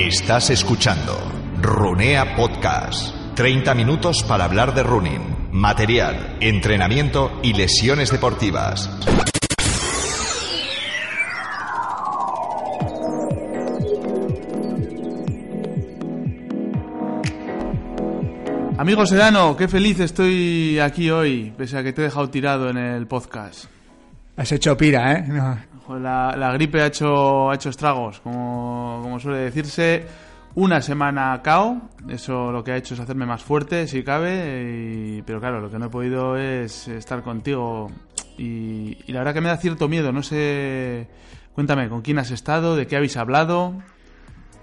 Estás escuchando Runea Podcast. 30 minutos para hablar de running, material, entrenamiento y lesiones deportivas. Amigo Sedano, qué feliz estoy aquí hoy, pese a que te he dejado tirado en el podcast. Has hecho pira, ¿eh? No. La, la gripe ha hecho, ha hecho estragos, como, como suele decirse. Una semana cao, eso lo que ha hecho es hacerme más fuerte, si cabe, y- pero claro, lo que no he podido es estar contigo. Y, y la verdad que me da cierto miedo, no sé. Cuéntame, ¿con quién has estado? ¿De qué habéis hablado?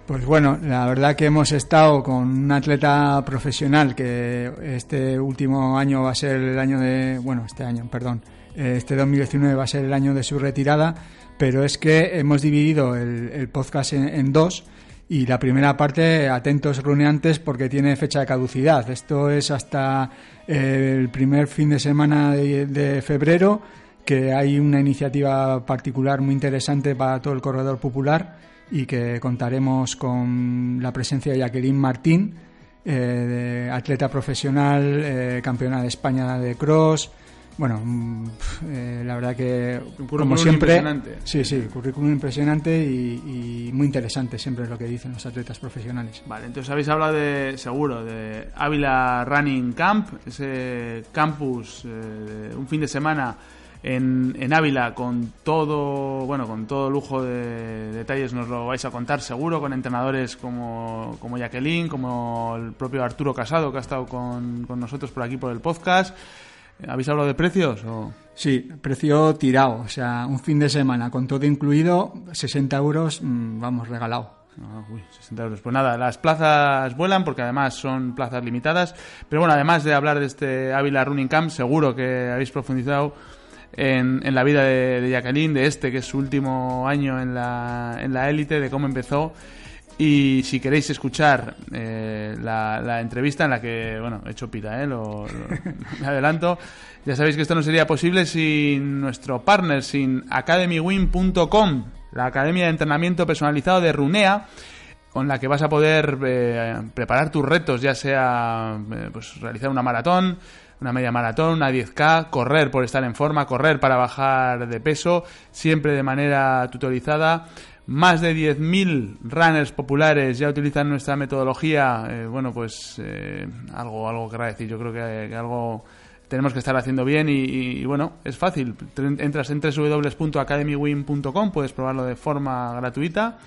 Pues bueno, la verdad que hemos estado con un atleta profesional que este último año va a ser el año de, bueno, este año, perdón, este 2019 va a ser el año de su retirada, pero es que hemos dividido el, podcast en, dos y la primera parte, atentos runeantes, porque tiene fecha de caducidad. Esto es hasta eh, el primer fin de semana de, febrero, que hay una iniciativa particular muy interesante para todo el corredor popular y que contaremos con la presencia de Jacqueline Martín, eh, atleta profesional, eh, campeona de España de cross. Bueno, mm, eh, la verdad que, currículum como siempre, sí, sí, currículum impresionante y, y muy interesante siempre es lo que dicen los atletas profesionales. Vale, entonces habéis hablado de, seguro, de Ávila Running Camp, ese campus, eh, un fin de semana en, en Ávila con todo, bueno, con todo lujo de detalles nos lo vais a contar seguro, con entrenadores como, como Jacqueline, como el propio Arturo Casado que ha estado con, con nosotros por aquí por el podcast. ¿Habéis hablado de precios? O? Sí, precio tirado, o sea, un fin de semana con todo incluido, 60 euros, mm, vamos, regalado. Ah, uy, 60 euros. Pues nada, las plazas vuelan porque además son plazas limitadas. Pero bueno, además de hablar de este Ávila Running Camp, seguro que habéis profundizado en, en la vida de, de Jacqueline, de este que es su último año en la, en la élite, de cómo empezó. Y si queréis escuchar eh, la, entrevista en la que, bueno, he hecho pita, ¿eh? lo, lo- me adelanto, ya sabéis que esto no sería posible sin nuestro partner, sin academywin.com, la academia de entrenamiento personalizado de Runea, con la que vas a poder eh, preparar tus retos, ya sea eh, pues, realizar una maratón, una media maratón, una 10K, correr por estar en forma, correr para bajar de peso, siempre de manera tutorizada. Más de 10.000 runners populares ya utilizan nuestra metodología. Eh, bueno, pues eh, algo, algo querrá decir. Yo creo que, algo tenemos que estar haciendo bien y, y, bueno, es fácil. Entras en www.academywin.com, puedes probarlo de forma gratuita.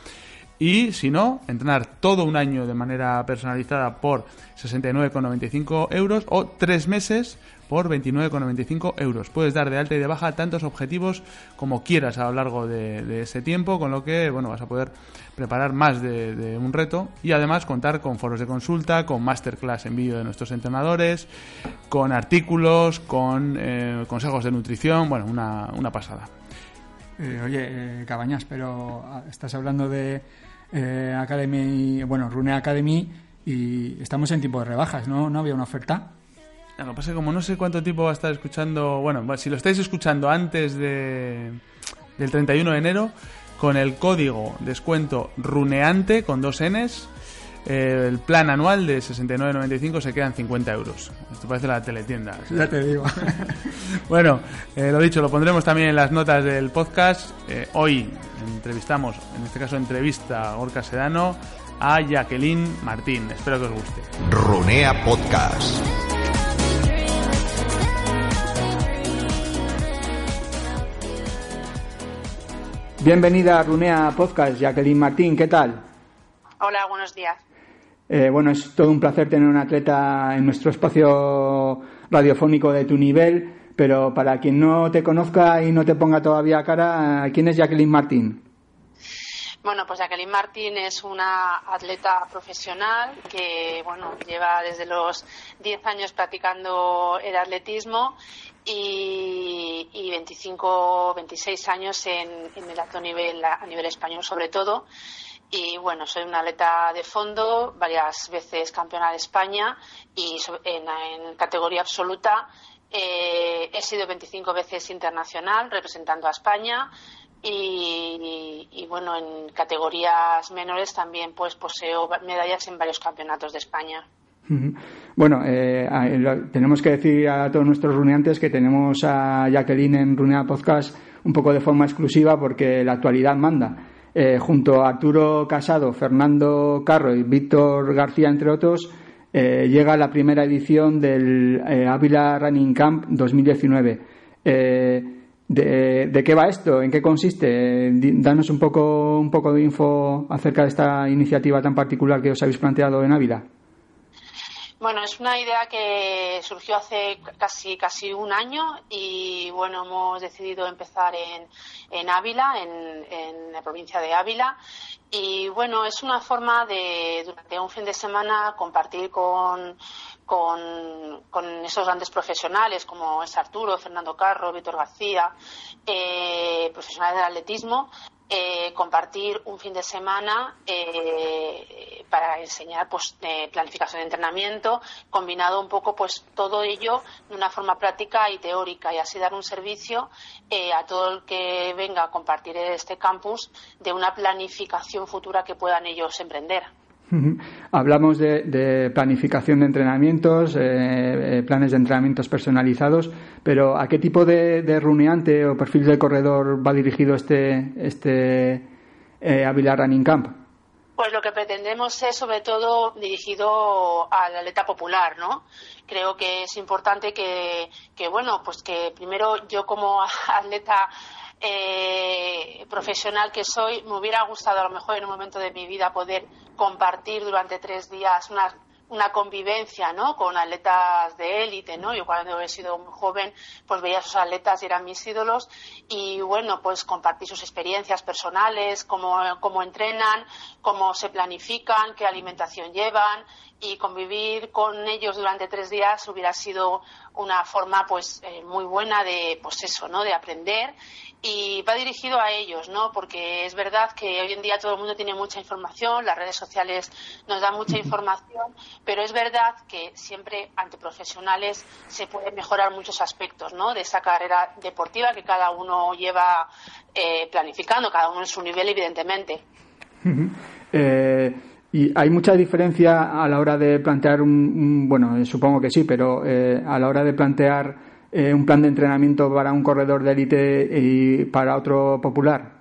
Y si no, entrenar todo un año de manera personalizada por 69,95 euros o tres meses por 29,95 euros. Puedes dar de alta y de baja tantos objetivos como quieras a lo largo de, ese tiempo, con lo que bueno vas a poder preparar más de, de un reto y además contar con foros de consulta, con masterclass en vídeo de nuestros entrenadores, con artículos, con eh, consejos de nutrición, bueno, una, una pasada. Eh, oye, eh, Cabañas, pero ah, estás hablando de eh, Academy, bueno, Rune Academy y estamos en tiempo de rebajas, ¿no? ¿No había una oferta? Lo que pasa es que como no sé cuánto tiempo va a estar escuchando, bueno, si lo estáis escuchando antes de, del 31 de enero, con el código descuento runeante con dos Ns, eh, el plan anual de 69,95 se quedan 50 euros. Esto parece la teletienda. Ya te digo. Bueno, eh, lo dicho, lo pondremos también en las notas del podcast. Eh, hoy entrevistamos, en este caso entrevista a Gorka Sedano, a Jacqueline Martín. Espero que os guste. Runea Podcast. Bienvenida a Runea Podcast, Jacqueline Martín, ¿qué tal? Hola, buenos días. Eh, bueno, es todo un placer tener un atleta en nuestro espacio radiofónico de tu nivel, pero para quien no te conozca y no te ponga todavía cara, ¿quién es Jacqueline Martín? Bueno, pues Jacqueline Martín es una atleta profesional que, bueno, lleva desde los 10 años practicando el atletismo y, y 25, 26 años en el alto nivel, a nivel español sobre todo. Y bueno, soy una atleta de fondo, varias veces campeona de España y en, en categoría absoluta eh, he sido 25 veces internacional representando a España, y, bueno, en categorías menores también pues poseo medallas en varios campeonatos de España. Bueno, eh, tenemos que decir a todos nuestros runeantes que tenemos a Jacqueline en Runea Podcast un poco de forma exclusiva porque la actualidad manda. Eh, junto a Arturo Casado, Fernando Carro y Víctor García, entre otros, eh, llega la primera edición del Ávila Running Camp 2019. De, qué va esto? ¿En qué consiste? Danos un poco, un poco de info acerca de esta iniciativa tan particular que os habéis planteado en Ávila. Bueno, es una idea que surgió hace casi casi un año y bueno, hemos decidido empezar en, en Ávila, en, en la provincia de Ávila. Y bueno, es una forma de durante un fin de semana compartir con, con, esos grandes profesionales como es Arturo, Fernando Carro, Víctor García, eh, profesionales del atletismo, eh, compartir un fin de semana eh, para enseñar pues planificación de entrenamiento combinado un poco pues todo ello de una forma práctica y teórica y así dar un servicio a todo el que venga a compartir este campus de una planificación futura que puedan ellos emprender. Hablamos de, planificación de entrenamientos, eh, eh, planes de entrenamientos personalizados, pero ¿a qué tipo de, runeante o perfil de corredor va dirigido este, este eh, Running Camp? Pues lo que pretendemos es sobre todo dirigido al atleta popular, ¿no? Creo que es importante que bueno, pues que primero yo como atleta eh, profesional que soy, me hubiera gustado a lo mejor en un momento de mi vida poder compartir durante tres días una, una convivencia ¿no? con atletas de élite. ¿no? Yo cuando he sido muy joven pues veía a esos atletas y eran mis ídolos y bueno, pues compartir sus experiencias personales, cómo, cómo entrenan, cómo se planifican, qué alimentación llevan y convivir con ellos durante tres días hubiera sido una forma pues eh, muy buena de pues eso no de aprender. Y va dirigido a ellos no porque es verdad que hoy en día todo el mundo tiene mucha información las redes sociales nos dan mucha información pero es verdad que siempre ante profesionales se puede mejorar muchos aspectos no de esa carrera deportiva que cada uno lleva eh, planificando cada uno en su nivel evidentemente. Eh ¿Y hay mucha diferencia a la hora de plantear un, bueno, eh, supongo que sí, pero eh, a la hora de plantear eh, un plan de entrenamiento para un corredor de élite y para otro popular?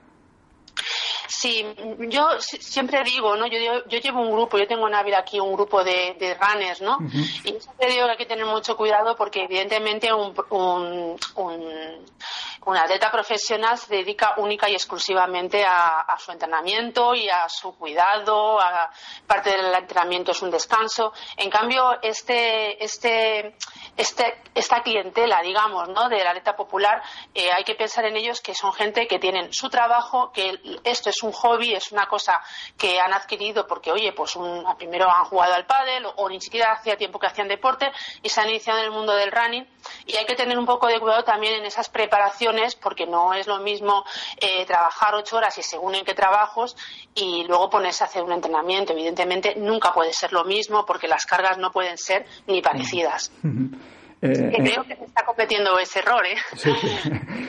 Sí, yo siempre digo, ¿no? Yo, yo, llevo un grupo, yo tengo en Ávila aquí un grupo de, runners, ¿no? Y siempre digo que hay que tener mucho cuidado porque evidentemente un, un, un atleta profesional se dedica única y exclusivamente a, su entrenamiento y a su cuidado, a, parte del entrenamiento es un descanso. En cambio, este, este, este, esta clientela, digamos, ¿no? del atleta popular, eh, hay que pensar en ellos que son gente que tienen su trabajo, que esto es un hobby, es una cosa que han adquirido porque, oye, pues un, primero han jugado al pádel o, o ni siquiera hacía tiempo que hacían deporte y se han iniciado en el mundo del running y hay que tener un poco de cuidado también en esas preparaciones porque no es lo mismo eh, trabajar ocho horas y según en qué trabajos y luego ponerse a hacer un entrenamiento. Evidentemente nunca puede ser lo mismo porque las cargas no pueden ser ni parecidas. Eh, creo que se está cometiendo ese error, ¿eh?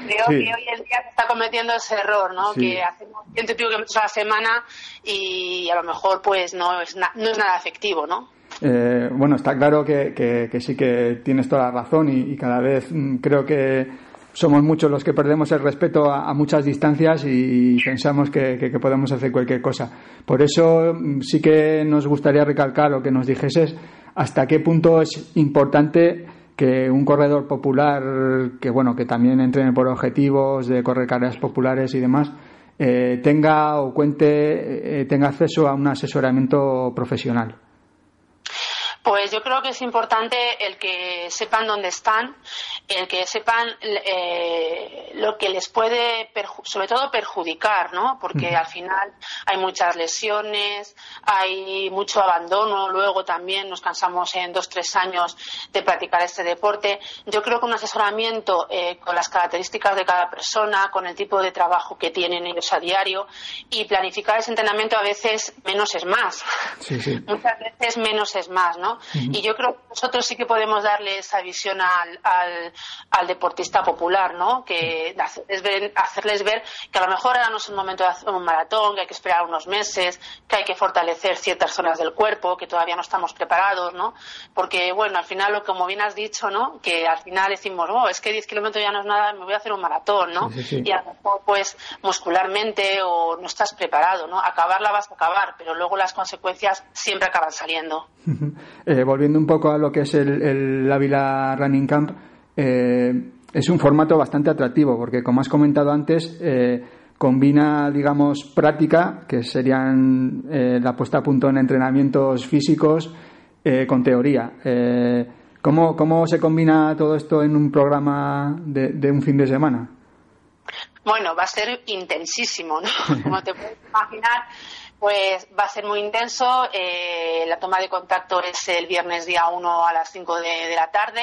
creo que hoy en día se está cometiendo ese error, ¿no? Que hacemos ciento y pico kilómetros a la semana y a lo mejor pues no es, no es nada efectivo, ¿no? Eh, bueno, está claro que, sí que tienes toda la razón y, cada vez mm, creo que somos muchos los que perdemos el respeto a, muchas distancias y pensamos que, podemos hacer cualquier cosa. Por eso mm, sí que nos gustaría recalcar o que nos dijeses hasta qué punto es importante que un corredor popular, que bueno, que también entrene por objetivos de correr carreras populares y demás, eh, tenga o cuente, eh, tenga acceso a un asesoramiento profesional. Pues yo creo que es importante el que sepan dónde están, el que sepan eh, lo que les puede, sobre todo perjudicar, ¿no? Porque al final hay muchas lesiones, hay mucho abandono, luego también nos cansamos en dos, tres años de practicar este deporte. Yo creo que un asesoramiento eh, con las características de cada persona, con el tipo de trabajo que tienen ellos a diario y planificar ese entrenamiento a veces menos es más. Muchas veces menos es más, ¿no? Y yo creo que nosotros sí que podemos darle esa visión al, al deportista popular, ¿no? Que hacerles ver, hacerles ver que a lo mejor ahora no es un momento de hacer un maratón, que hay que esperar unos meses, que hay que fortalecer ciertas zonas del cuerpo, que todavía no estamos preparados, ¿no? Porque, bueno, al final, como bien has dicho, ¿no? Que al final decimos, oh, es que 10 kilómetros ya no es nada, me voy a hacer un maratón, ¿no? Y a lo mejor, pues, muscularmente o no estás preparado, ¿no? Acabarla vas a acabar, pero luego las consecuencias siempre acaban saliendo. Eh, volviendo un poco a lo que es el, el Ávila Running Camp, eh, es un formato bastante atractivo porque, como has comentado antes, eh, combina, digamos, práctica, que serían la puesta a punto en entrenamientos físicos, con teoría. ¿cómo, ¿Cómo se combina todo esto en un programa de, de un fin de semana? Bueno, va a ser intensísimo, ¿no? Como te puedes imaginar, pues va a ser muy intenso. Eh, la toma de contacto es el viernes día 1 a las 5 de, la tarde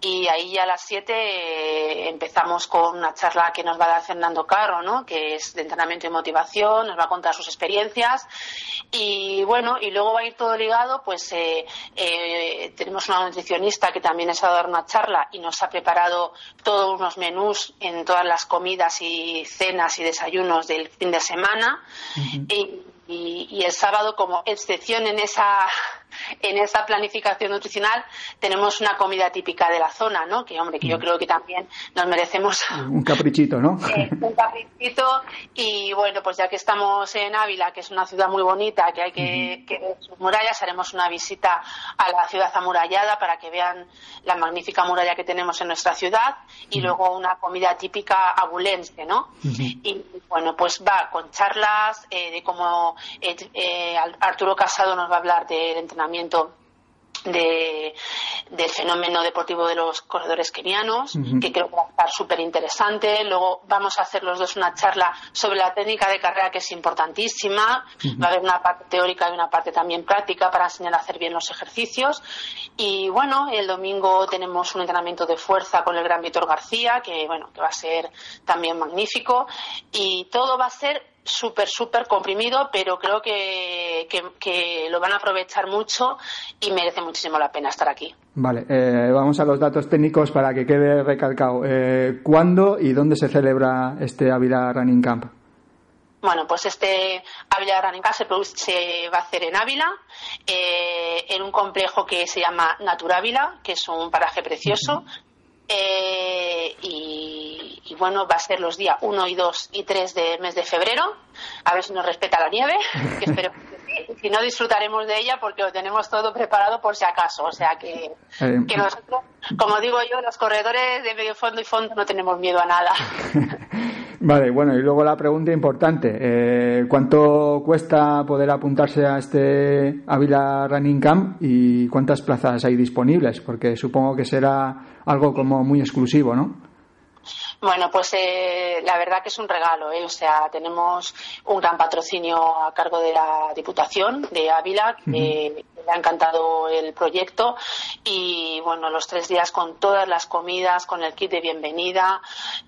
y ahí a las 7 eh, empezamos con una charla que nos va a dar Fernando Carro, ¿no? que es de entrenamiento y motivación, nos va a contar sus experiencias. Y bueno, y luego va a ir todo ligado, pues eh, tenemos una nutricionista que también es a dar una charla y nos ha preparado todos unos menús en todas las comidas y cenas y desayunos del fin de semana. Y y, el sábado como excepción en esa en esa planificación nutricional tenemos una comida típica de la zona, ¿no? Que hombre, que yo mm. creo que también nos merecemos un caprichito, ¿no? Eh, un caprichito y bueno, pues ya que estamos en Ávila, que es una ciudad muy bonita, que hay que, ver sus murallas, haremos una visita a la ciudad amurallada para que vean la magnífica muralla que tenemos en nuestra ciudad y luego una comida típica abulense, ¿no? Y bueno, pues va con charlas eh, de cómo eh, Arturo Casado nos va a hablar del entrenamiento de, del fenómeno deportivo de los corredores kenianos, que creo que va a estar súper interesante. Luego vamos a hacer los dos una charla sobre la técnica de carrera, que es importantísima. Va a haber una parte teórica y una parte también práctica para enseñar a hacer bien los ejercicios. Y bueno, el domingo tenemos un entrenamiento de fuerza con el gran Víctor García, que bueno, que va a ser también magnífico. Y todo va a ser súper, súper comprimido, pero creo que, que, lo van a aprovechar mucho y merece muchísimo la pena estar aquí. Vale, eh, vamos a los datos técnicos para que quede recalcado. Eh, ¿Cuándo y dónde se celebra este Ávila Running Camp? Bueno, pues este Ávila Running Camp se, va a hacer en Ávila, eh, en un complejo que se llama Naturávila, que es un paraje precioso. Eh, y, bueno, va a ser los días 1 y 2 y 3 del mes de febrero. A ver si nos respeta la nieve, que espero. Si no, disfrutaremos de ella porque lo tenemos todo preparado por si acaso. O sea que, eh, que nosotros, como digo yo, los corredores de medio fondo y fondo no tenemos miedo a nada. Vale, bueno, y luego la pregunta importante. Eh, ¿Cuánto cuesta poder apuntarse a este Ávila Running Camp y cuántas plazas hay disponibles? Porque supongo que será algo como muy exclusivo, ¿no? Bueno, pues eh, la verdad que es un regalo, ¿eh? o sea, tenemos un gran patrocinio a cargo de la Diputación de Ávila, que le ha encantado el proyecto y bueno, los tres días con todas las comidas, con el kit de bienvenida,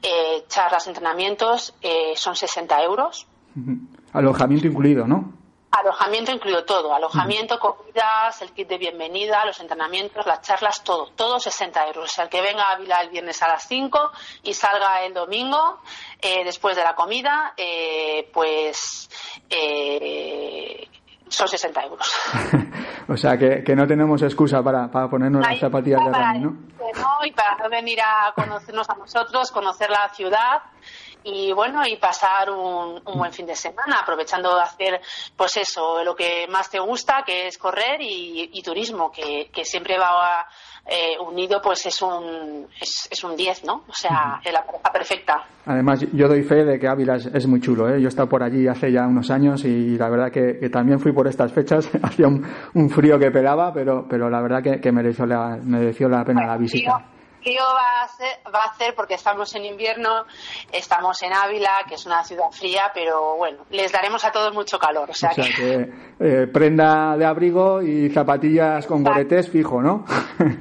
eh, charlas, entrenamientos, eh, son 60 euros. Alojamiento incluido, ¿no? Alojamiento incluido todo, alojamiento, comidas, el kit de bienvenida, los entrenamientos, las charlas, todo, todo 60 euros. O sea, el que venga a Ávila el viernes a las 5 y salga el domingo eh, después de la comida, eh, pues eh, son 60 euros. o sea, que, que, no tenemos excusa para, para ponernos las zapatillas de running, ¿no? ¿no? Y para venir a conocernos a nosotros, conocer la ciudad y bueno, y pasar un, buen fin de semana, aprovechando de hacer, pues eso, lo que más te gusta, que es correr y, turismo, que, que, siempre va eh, unido, pues es un es, es un 10, ¿no? O sea, es la pareja perfecta. Además, yo doy fe de que Ávila es, muy chulo, ¿eh? Yo he estado por allí hace ya unos años y la verdad que, también fui por estas fechas, hacía un, frío que pelaba, pero, pero la verdad que, mereció, la, mereció la pena la visita frío va a, ser, va a hacer porque estamos en invierno, estamos en Ávila, que es una ciudad fría, pero bueno, les daremos a todos mucho calor. O sea, que, eh, prenda de abrigo y zapatillas con goretes fijo, ¿no?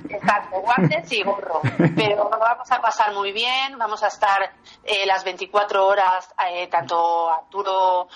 Exacto, guantes y gorro. Pero vamos a pasar muy bien, vamos a estar eh, las 24 horas, eh, tanto Arturo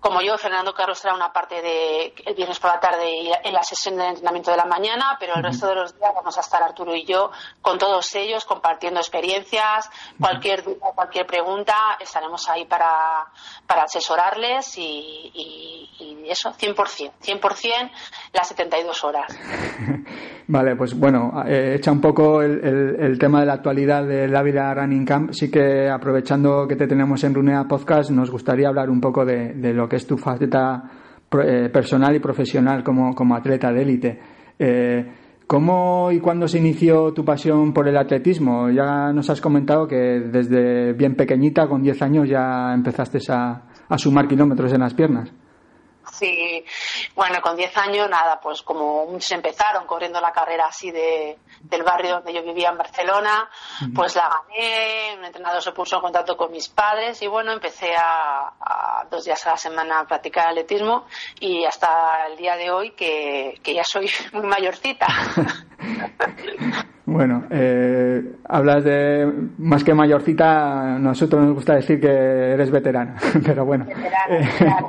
como yo, Fernando Carlos será una parte de el viernes por la tarde en la sesión de entrenamiento de la mañana, pero el resto de los días vamos a estar Arturo y yo con todos todos ellos, compartiendo experiencias, cualquier duda, cualquier pregunta, estaremos ahí para, para asesorarles y, y, y eso, 100%, 100% las 72 horas. Vale, pues bueno, eh, echa un poco el, el, tema de la actualidad del Ávila Running Camp. Sí que aprovechando que te tenemos en Runea Podcast, nos gustaría hablar un poco de, de lo que es tu faceta eh, personal y profesional como, como atleta de élite. Eh, ¿Cómo y cuándo se inició tu pasión por el atletismo? Ya nos has comentado que desde bien pequeñita, con 10 años, ya empezaste a, a sumar kilómetros en las piernas. Sí, bueno, con 10 años, nada, pues como muchos empezaron corriendo la carrera así de, del barrio donde yo vivía en Barcelona, pues la gané, un entrenador se puso en contacto con mis padres y bueno, empecé a, a dos días a la semana a practicar atletismo y hasta el día de hoy que, que ya soy muy mayorcita. Bueno, eh, hablas de más que mayorcita, nosotros nos gusta decir que eres veterana, pero bueno. Veterano.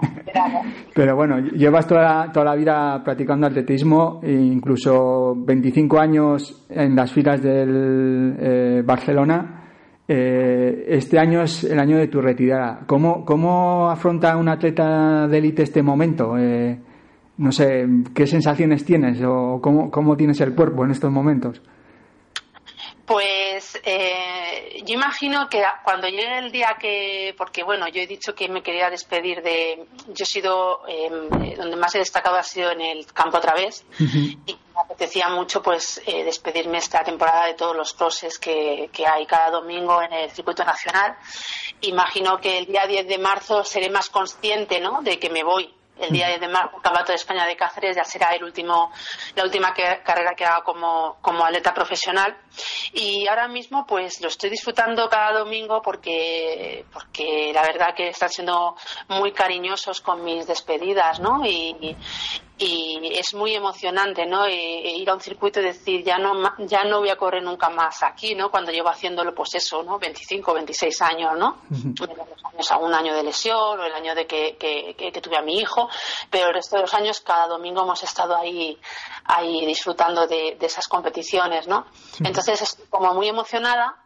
Pero bueno, llevas toda la, toda la vida practicando atletismo, e incluso 25 años en las filas del eh, Barcelona. Eh, este año es el año de tu retirada. ¿Cómo, cómo afronta un atleta de élite este momento? Eh, no sé, ¿qué sensaciones tienes o cómo, cómo tienes el cuerpo en estos momentos? Pues eh, yo imagino que cuando llegue el día que, porque bueno, yo he dicho que me quería despedir de, yo he sido, eh, donde más he destacado ha sido en el campo otra vez uh -huh. y me apetecía mucho pues eh, despedirme esta temporada de todos los crosses que, que, hay cada domingo en el circuito nacional. Imagino que el día 10 de marzo seré más consciente, ¿no? De que me voy el día de marzo, el Campeonato de España de Cáceres ya será el último, la última carrera que haga como, como atleta profesional. Y ahora mismo, pues lo estoy disfrutando cada domingo porque, porque la verdad que están siendo muy cariñosos con mis despedidas, ¿no? Y, y es muy emocionante, ¿no? E, e ir a un circuito y decir, ya no, ya no voy a correr nunca más aquí, ¿no? Cuando llevo haciéndolo, pues eso, ¿no? 25, 26 años, ¿no? Años, un año de lesión o el año de que, que, que, que, tuve a mi hijo, pero el resto de los años, cada domingo hemos estado ahí, ahí disfrutando de, de esas competiciones, ¿no? Entonces, estoy como muy emocionada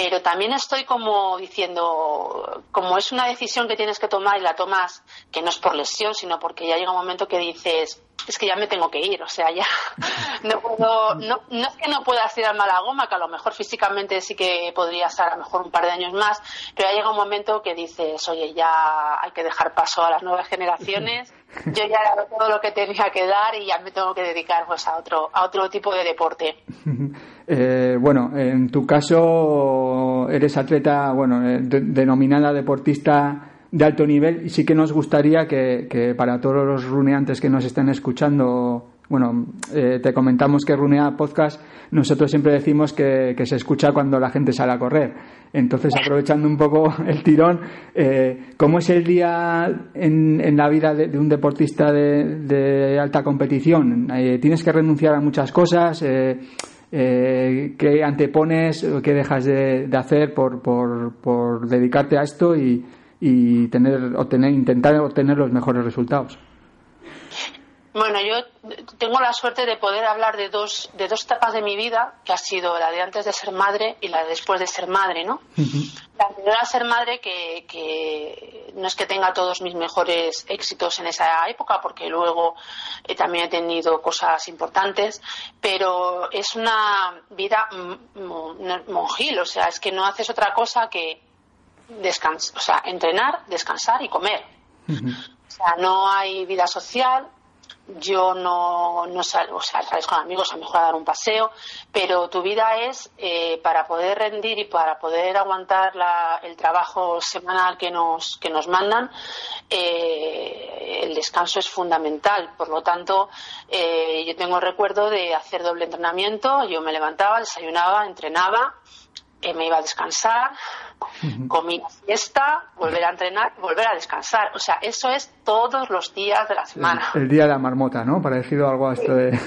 pero también estoy como diciendo, como es una decisión que tienes que tomar y la tomas, que no es por lesión, sino porque ya llega un momento que dices, es que ya me tengo que ir, o sea, ya no puedo, no, no es que no pueda tirar mala goma, que a lo mejor físicamente sí que podría estar a lo mejor un par de años más, pero ya llega un momento que dices, oye, ya hay que dejar paso a las nuevas generaciones, yo ya he dado todo lo que tenía que dar y ya me tengo que dedicar pues a otro, a otro tipo de deporte. Eh, bueno, en tu caso eres atleta, bueno, eh, de, denominada deportista de alto nivel y sí que nos gustaría que, que para todos los runeantes que nos estén escuchando, bueno, eh, te comentamos que Runea Podcast, nosotros siempre decimos que, que, se escucha cuando la gente sale a correr. Entonces, aprovechando un poco el tirón, eh, ¿cómo es el día en, en la vida de, de, un deportista de, de alta competición? Eh, ¿Tienes que renunciar a muchas cosas? Eh, eh, qué antepones o qué dejas de, de hacer por, por, por, dedicarte a esto y, y tener, obtener, intentar obtener los mejores resultados. Bueno, yo tengo la suerte de poder hablar de dos, de dos etapas de mi vida, que ha sido la de antes de ser madre y la de después de ser madre, ¿no? Uh -huh. La primera ser madre que, que, no es que tenga todos mis mejores éxitos en esa época, porque luego eh, también he tenido cosas importantes, pero es una vida monjil, o sea, es que no haces otra cosa que descansar, o sea, entrenar, descansar y comer. Uh -huh. O sea, no hay vida social, yo no, no salgo, o sea, sales con amigos a lo mejor a dar un paseo, pero tu vida es eh, para poder rendir y para poder aguantar la, el trabajo semanal que nos, que nos mandan, eh, el descanso es fundamental. Por lo tanto, eh, yo tengo el recuerdo de hacer doble entrenamiento, yo me levantaba, desayunaba, entrenaba, me iba a descansar, Comida, siesta, volver a entrenar, volver a descansar. O sea, eso es todos los días de la semana. El, día de la marmota, ¿no? Parecido algo a esto de...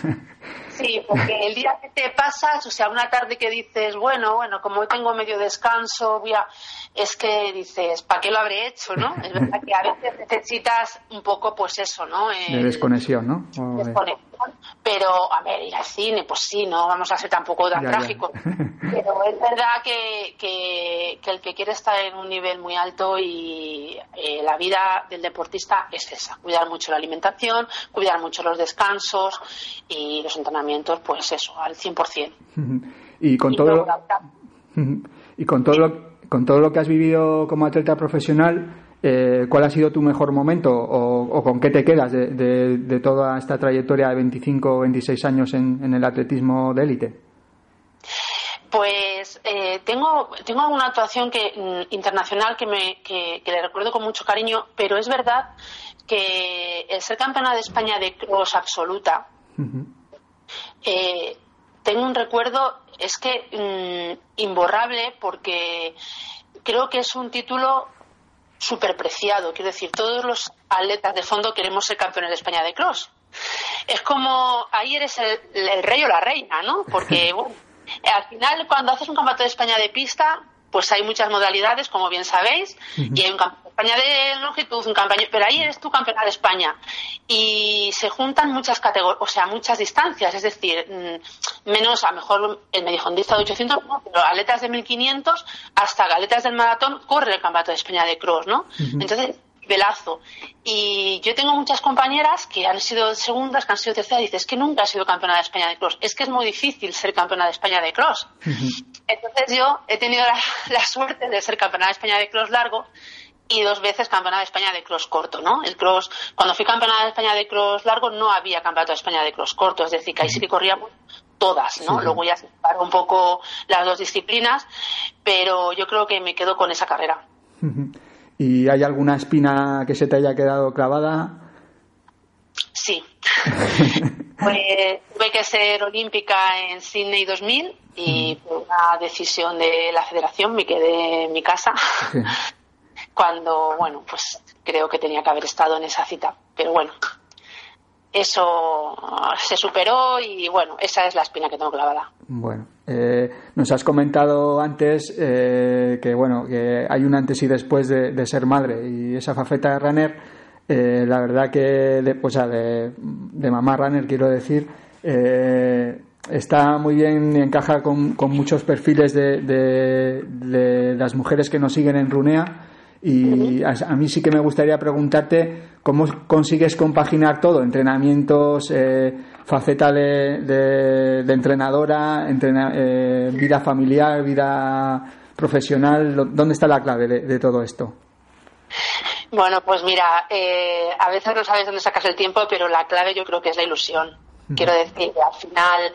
Sí, porque el día que te pasas, o sea, una tarde que dices, bueno, bueno, como hoy tengo medio descanso, voy a... es que dices, ¿para qué lo habré hecho, no? Es verdad que a veces necesitas un poco, pues eso, ¿no? de desconexión, ¿no? desconexión. Pero, a ver, ir al cine, pues sí, no vamos a ser tampoco tan trágicos. Pero es verdad que, que, el que quiere estar en un nivel muy alto y eh, la vida del deportista es esa, cuidar mucho la alimentación, cuidar mucho los descansos y los entrenamientos, pues eso, al 100%. y con todo lo, y con todo lo, con todo lo que has vivido como atleta profesional, eh, ¿cuál ha sido tu mejor momento o, con qué te quedas de, toda esta trayectoria de 25 o 26 años en, el atletismo de élite? Pues eh, tengo, tengo una actuación que, mm, internacional que, me, que, le recuerdo con mucho cariño, pero es verdad que el ser campeona de España de cross absoluta, eh, tengo un recuerdo, es que mm, imborrable, porque creo que es un título súper preciado. Quiero decir, todos los atletas de fondo queremos ser campeones de España de cross. Es como ahí eres el, rey o la reina, ¿no? Porque al final cuando haces un campeonato de España de pista, pues hay muchas modalidades, como bien sabéis, y hay un campeonato de España de longitud, un campeonato, pero ahí eres tú campeona de España. Y se juntan muchas categorías, o sea, muchas distancias, es decir, mm, menos, a lo mejor el mediofondista de 800, pero atletas de 1500 hasta galetas del maratón corre el campeonato de España de cross, ¿no? Entonces, velazo. Y yo tengo muchas compañeras que han sido segundas, que han sido terceras, y dices que nunca he sido campeona de España de cross. Es que es muy difícil ser campeona de España de cross. Entonces yo he tenido la, suerte de ser campeona de España de cross largo y dos veces campeona de España de cross corto, ¿no? El cross, cuando fui campeona de España de cross largo no había campeonato de España de cross corto, es decir, que ahí sí que corríamos todas, ¿no? Luego ya se un poco las dos disciplinas, pero yo creo que me quedo con esa carrera. ¿Y hay alguna espina que se te haya quedado clavada? Sí. tuve que ser olímpica en Sydney 2000 y por una decisión de la federación me quedé en mi casa. Cuando, bueno, pues creo que tenía que haber estado en esa cita. Pero bueno, eso se superó y bueno, esa es la espina que tengo clavada. Bueno, eh, nos has comentado antes eh, que bueno que hay un antes y después de, ser madre y esa faceta de runner, eh, la verdad que de, pues, de, de mamá runner quiero decir está muy bien y encaja con, con muchos perfiles de, de, las mujeres que nos siguen en Runea. Y a, mí sí que me gustaría preguntarte cómo consigues compaginar todo, entrenamientos, eh, faceta de, entrenadora, eh, vida familiar, vida profesional. ¿Dónde está la clave de, todo esto? Bueno, pues mira, eh, a veces no sabes dónde sacas el tiempo, pero la clave yo creo que es la ilusión. Quiero decir al final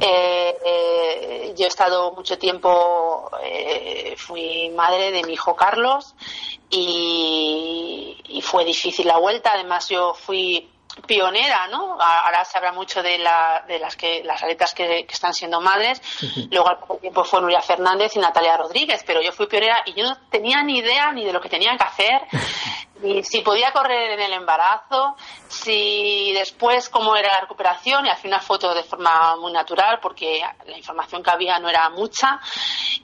eh, eh, yo he estado mucho tiempo, eh, fui madre de mi hijo Carlos y, fue difícil la vuelta. Además yo fui pionera, ¿no? Ahora se habla mucho de, la, de las que las atletas que, están siendo madres. Luego al poco tiempo fue Nuria Fernández y Natalia Rodríguez, pero yo fui pionera y yo no tenía ni idea ni de lo que tenían que hacer, ni si podía correr en el embarazo, si después cómo era la recuperación y final fue todo de forma muy natural porque la información que había no era mucha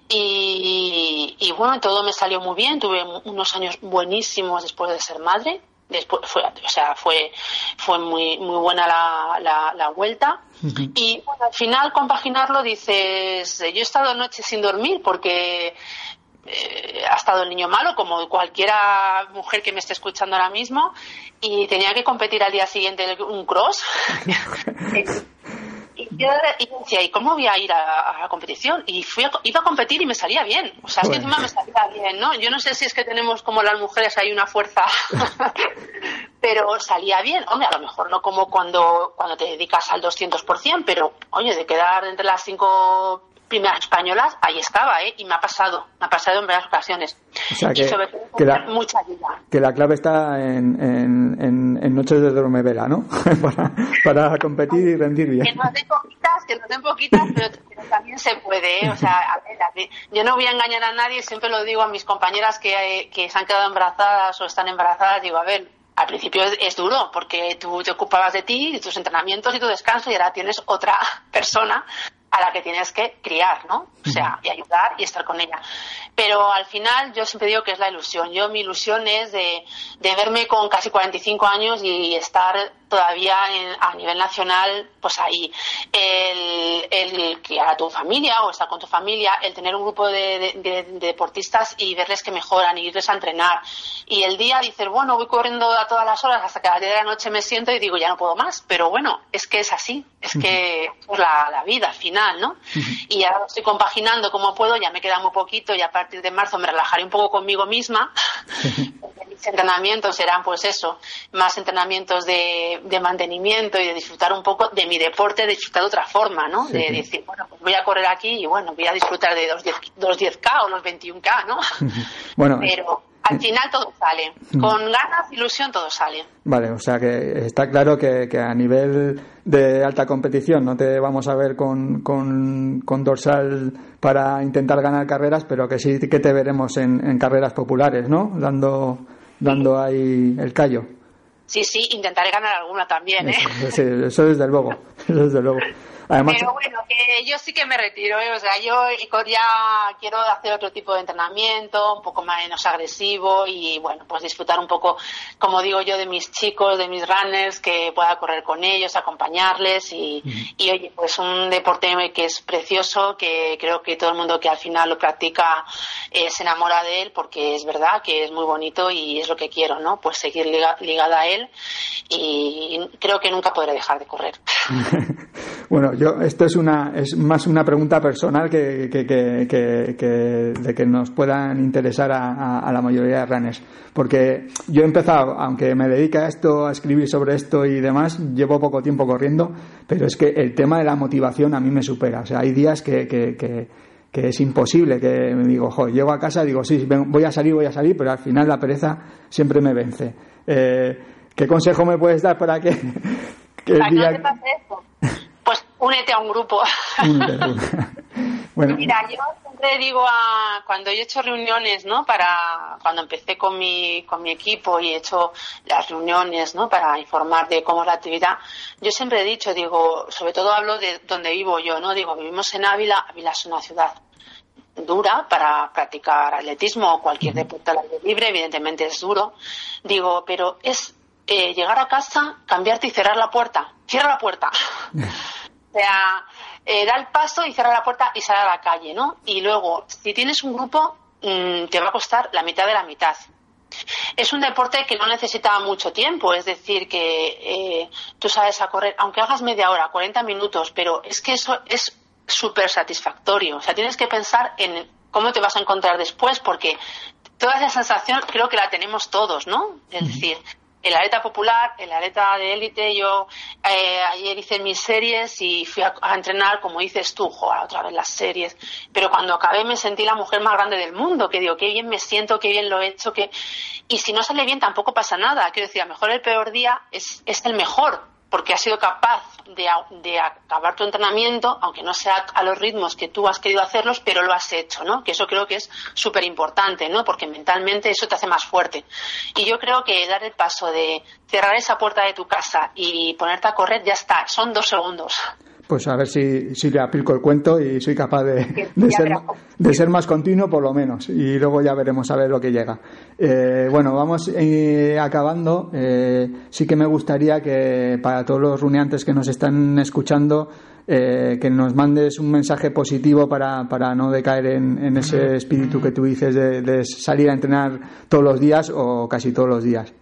y, y bueno, todo me salió muy bien, tuve unos años buenísimos después de ser madre después fue o sea fue fue muy muy buena la, la, vuelta. Y bueno, al final compaginarlo dices yo he estado noches sin dormir porque eh, ha estado el niño malo como cualquiera mujer que me esté escuchando ahora mismo y tenía que competir al día siguiente un cross Y yo decía, ¿y cómo voy a ir a, la competición? Y fui iba a competir y me salía bien. O sea, es que encima me salía bien, ¿no? Yo no sé si es que tenemos como las mujeres hay una fuerza, pero salía bien. Hombre, a lo mejor no como cuando, cuando te dedicas al 200%, pero oye, de quedar entre las cinco primeras españolas, ahí estaba, ¿eh? Y me ha pasado, me ha pasado en varias ocasiones. O sea, que, que la, mucha ayuda. Que la clave está en, en, en, noches de dormevela, ¿no? para, para competir y rendir bien. Que no de poquitas que nos den poquitas, pero, también se puede, ¿eh? O sea, a ver, yo no voy a engañar a nadie, siempre lo digo a mis compañeras que, que se han quedado embarazadas o están embarazadas, digo, a ver, al principio es, duro porque tú te ocupabas de ti, de tus entrenamientos y tu descanso y ahora tienes otra persona a la que tienes que criar, ¿no? O sea, y ayudar y estar con ella. Pero al final yo siempre digo que es la ilusión. Yo mi ilusión es de, de verme con casi 45 años y estar todavía a nivel nacional, pues ahí, el, el criar a tu familia o estar con tu familia, el tener un grupo de, deportistas y verles que mejoran y irles a entrenar. Y el día dices, bueno, voy corriendo a todas las horas hasta que a las 10 de la noche me siento y digo, ya no puedo más. Pero bueno, es que es así, es que es la, la, vida final, ¿no? Y ahora estoy compaginando como puedo, ya me queda muy poquito y a partir de marzo me relajaré un poco conmigo misma. mis entrenamientos serán pues eso, más entrenamientos de de, mantenimiento y de disfrutar un poco de mi deporte, de disfrutar de otra forma, ¿no? de decir, bueno, pues voy a correr aquí y bueno, voy a disfrutar de los 10, k o los 21K, ¿no? bueno, pero al final todo sale. Con ganas, ilusión, todo sale. Vale, o sea que está claro que, a nivel de alta competición no te vamos a ver con, con, dorsal para intentar ganar carreras, pero que sí que te veremos en, en carreras populares, ¿no? Dando, dando ahí el callo. Sí, sí, intentaré ganar alguna también, ¿eh? Sí, eso desde luego, desde luego. Pero bueno, que yo sí que me retiro, ¿eh? o sea, yo ya quiero hacer otro tipo de entrenamiento, un poco menos agresivo y bueno, pues disfrutar un poco, como digo yo, de mis chicos, de mis runners, que pueda correr con ellos, acompañarles y, y oye, pues un deporte que es precioso, que creo que todo el mundo que al final lo practica eh, se enamora de él porque es verdad que es muy bonito y es lo que quiero, ¿no? Pues seguir ligada a él y creo que nunca podré dejar de correr. bueno, yo esto es una es más una pregunta personal que, que, que, de que nos puedan interesar a, la mayoría de runners. Porque yo he empezado aunque me dedique a esto a escribir sobre esto y demás llevo poco tiempo corriendo pero es que el tema de la motivación a mí me supera. O sea hay días que, que, es imposible que me digo jo, llego a casa digo sí voy a salir voy a salir pero al final la pereza siempre me vence. Eh, ¿qué consejo me puedes dar para que, el día... Pues únete a un grupo. Mira, yo siempre digo a, cuando yo he hecho reuniones, ¿no? Para, cuando empecé con mi, con mi equipo y he hecho las reuniones, ¿no? Para informar de cómo es la actividad, yo siempre he dicho, digo, sobre todo hablo de donde vivo yo, ¿no? Digo, vivimos en Ávila, Ávila es una ciudad dura para practicar atletismo o cualquier deporte al aire libre, evidentemente es duro. Digo, pero es eh, llegar a casa, cambiarte y cerrar la puerta. Cierra la puerta. o sea, eh, da el paso y cierra la puerta y sale a la calle, ¿no? Y luego, si tienes un grupo, mm, te va a costar la mitad de la mitad. Es un deporte que no necesita mucho tiempo, es decir, que eh, tú sabes a correr, aunque hagas media hora, 40 minutos, pero es que eso es súper satisfactorio. O sea, tienes que pensar en cómo te vas a encontrar después, porque toda esa sensación creo que la tenemos todos, ¿no? Es decir, el atleta popular, el atleta de élite, yo eh, ayer hice mis series y fui a, entrenar, como dices tú, joder, otra vez las series, pero cuando acabé me sentí la mujer más grande del mundo, que digo, qué bien me siento, qué bien lo he hecho, que... y si no sale bien tampoco pasa nada, quiero decir, a lo mejor el peor día es, es el mejor, porque has sido capaz de, de, acabar tu entrenamiento, aunque no sea a los ritmos que tú has querido hacerlos, pero lo has hecho, ¿no? Que eso creo que es súper importante, ¿no? Porque mentalmente eso te hace más fuerte. Y yo creo que dar el paso de cerrar esa puerta de tu casa y ponerte a correr, ya está, son dos segundos pues a ver si, si le aplico el cuento y soy capaz de, de, ser, de, ser, más continuo por lo menos y luego ya veremos a ver lo que llega. Eh, bueno, vamos eh, acabando. Eh, sí que me gustaría que para todos los runeantes que nos están escuchando que nos mandes un mensaje positivo para, para no decaer en, en ese espíritu que tú dices de salir a entrenar todos los días o casi todos los días.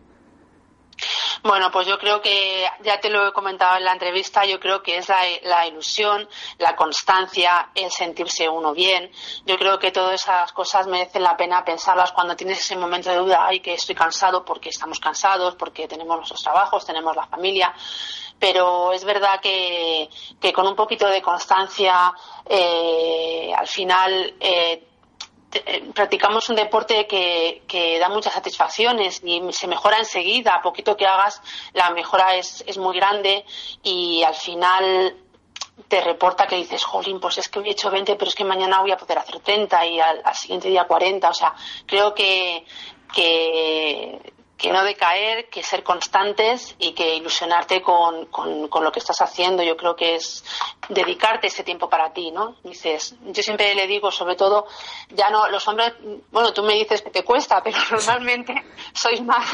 Bueno, pues yo creo que, ya te lo he comentado en la entrevista, yo creo que es la, ilusión, la constancia, el sentirse uno bien. Yo creo que todas esas cosas merecen la pena pensarlas cuando tienes ese momento de duda, ay, que estoy cansado porque estamos cansados, porque tenemos nuestros trabajos, tenemos la familia pero es verdad que, que con un poquito de constancia eh, al final eh, practicamos un deporte que, que, da muchas satisfacciones y se mejora enseguida. A poquito que hagas, la mejora es, es muy grande y al final te reporta que dices, jolín, pues es que hoy he hecho 20, pero es que mañana voy a poder hacer 30 y al, al siguiente día 40. O sea, creo que, que, que no decaer, que ser constantes y que ilusionarte con, con, con, lo que estás haciendo. Yo creo que es dedicarte ese tiempo para ti, ¿no? Dices, yo siempre le digo, sobre todo, ya no, los hombres, bueno, tú me dices que te cuesta, pero normalmente sois más,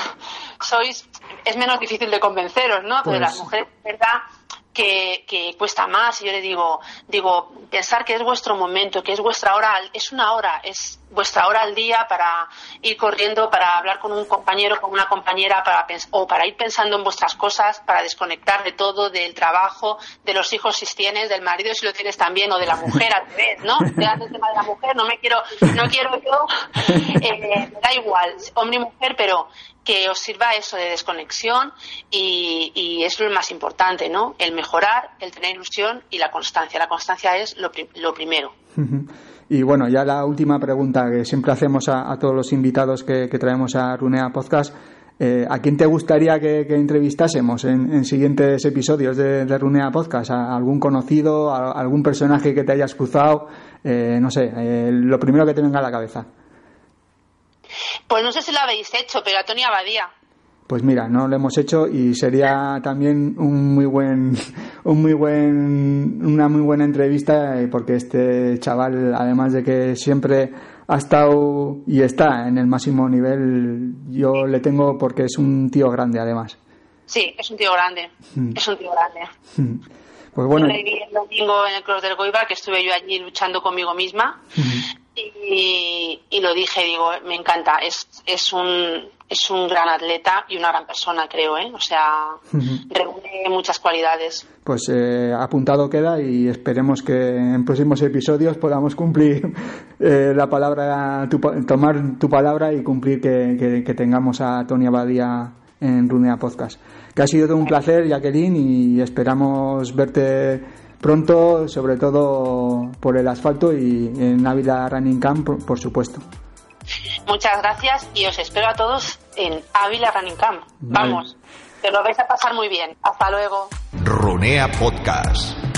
sois, es menos difícil de convenceros, ¿no? Pero las mujeres, ¿verdad? Que, que, cuesta más. Y yo le digo digo pensar que es vuestro momento que es vuestra hora es una hora es vuestra hora al día para ir corriendo para hablar con un compañero con una compañera para o para ir pensando en vuestras cosas para desconectar de todo del trabajo de los hijos si tienes del marido si lo tienes también o de la mujer al revés no el tema de la mujer no me quiero no quiero yo eh, da igual hombre y mujer pero que os sirva eso de desconexión y, y es lo más importante, ¿no? El mejorar, el tener ilusión y la constancia. La constancia es lo, lo primero. Y bueno, ya la última pregunta que siempre hacemos a, todos los invitados que, traemos a Runea Podcast. Eh, ¿A quién te gustaría que, entrevistásemos en, en, siguientes episodios de, de Runea Podcast? ¿A algún conocido? ¿A algún personaje que te hayas cruzado? Eh, no sé, eh, lo primero que te venga a la cabeza. Pues no sé si lo habéis hecho, pero a Tony Abadía. Pues mira, no lo hemos hecho y sería también un muy buen, un muy buen, una muy buena entrevista porque este chaval, además de que siempre ha estado y está en el máximo nivel, yo le tengo porque es un tío grande además. Sí, es un tío grande, mm. es un tío grande. Mm. Pues bueno. Yo le vi el domingo en el Cross del Goibar que estuve yo allí luchando conmigo misma. Mm. Y, y, lo dije, digo, me encanta, es, es, un, es un gran atleta y una gran persona, creo, ¿eh? O sea, uh -huh. reúne muchas cualidades. Pues eh, apuntado queda y esperemos que en próximos episodios podamos cumplir eh, la palabra, tu, tomar tu palabra y cumplir que, que, que tengamos a Tony Abadía en Runea Podcast. Que ha sido todo un placer, Jacqueline, y esperamos verte pronto, sobre todo por el asfalto y en Ávila Running Camp, por, por, supuesto. Muchas gracias y os espero a todos en Ávila Running Camp. Vale. Vamos, te lo vais a pasar muy bien. Hasta luego. Runea Podcast